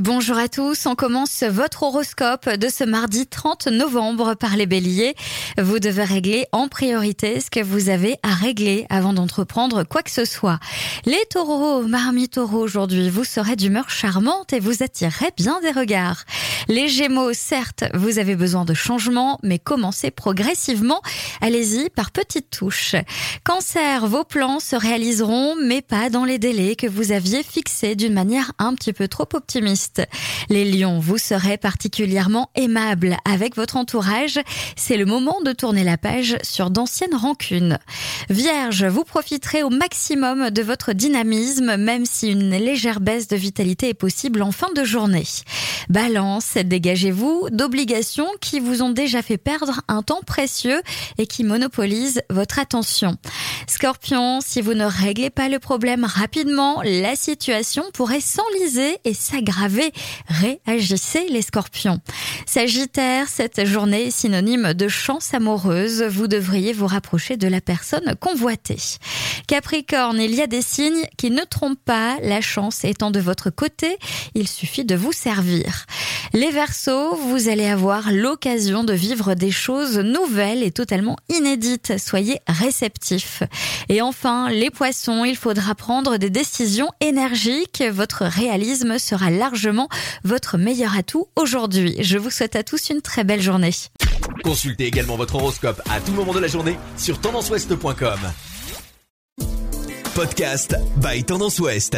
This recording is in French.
Bonjour à tous, on commence votre horoscope de ce mardi 30 novembre par les béliers. Vous devez régler en priorité ce que vous avez à régler avant d'entreprendre quoi que ce soit. Les taureaux, marmi taureau aujourd'hui, vous serez d'humeur charmante et vous attirerez bien des regards. Les gémeaux, certes, vous avez besoin de changement, mais commencez progressivement. Allez-y par petites touches. Cancer, vos plans se réaliseront, mais pas dans les délais que vous aviez fixés d'une manière un petit peu trop optimiste. Les lions, vous serez particulièrement aimable avec votre entourage. C'est le moment de tourner la page sur d'anciennes rancunes. Vierge, vous profiterez au maximum de votre dynamisme, même si une légère baisse de vitalité est possible en fin de journée. Balance, dégagez-vous d'obligations qui vous ont déjà fait perdre un temps précieux et qui monopolisent votre attention. Scorpion, si vous ne réglez pas le problème rapidement, la situation pourrait s'enliser et s'aggraver. Réagissez les scorpions. Sagittaire, cette journée synonyme de chance amoureuse. Vous devriez vous rapprocher de la personne convoitée. Capricorne, il y a des signes qui ne trompent pas. La chance étant de votre côté, il suffit de vous servir. Les Verseaux, vous allez avoir l'occasion de vivre des choses nouvelles et totalement inédites. Soyez réceptifs. Et enfin, les Poissons, il faudra prendre des décisions énergiques. Votre réalisme sera largement votre meilleur atout aujourd'hui. Je vous souhaite à tous une très belle journée. Consultez également votre horoscope à tout moment de la journée sur tendanceouest.com. Podcast by Tendance Ouest.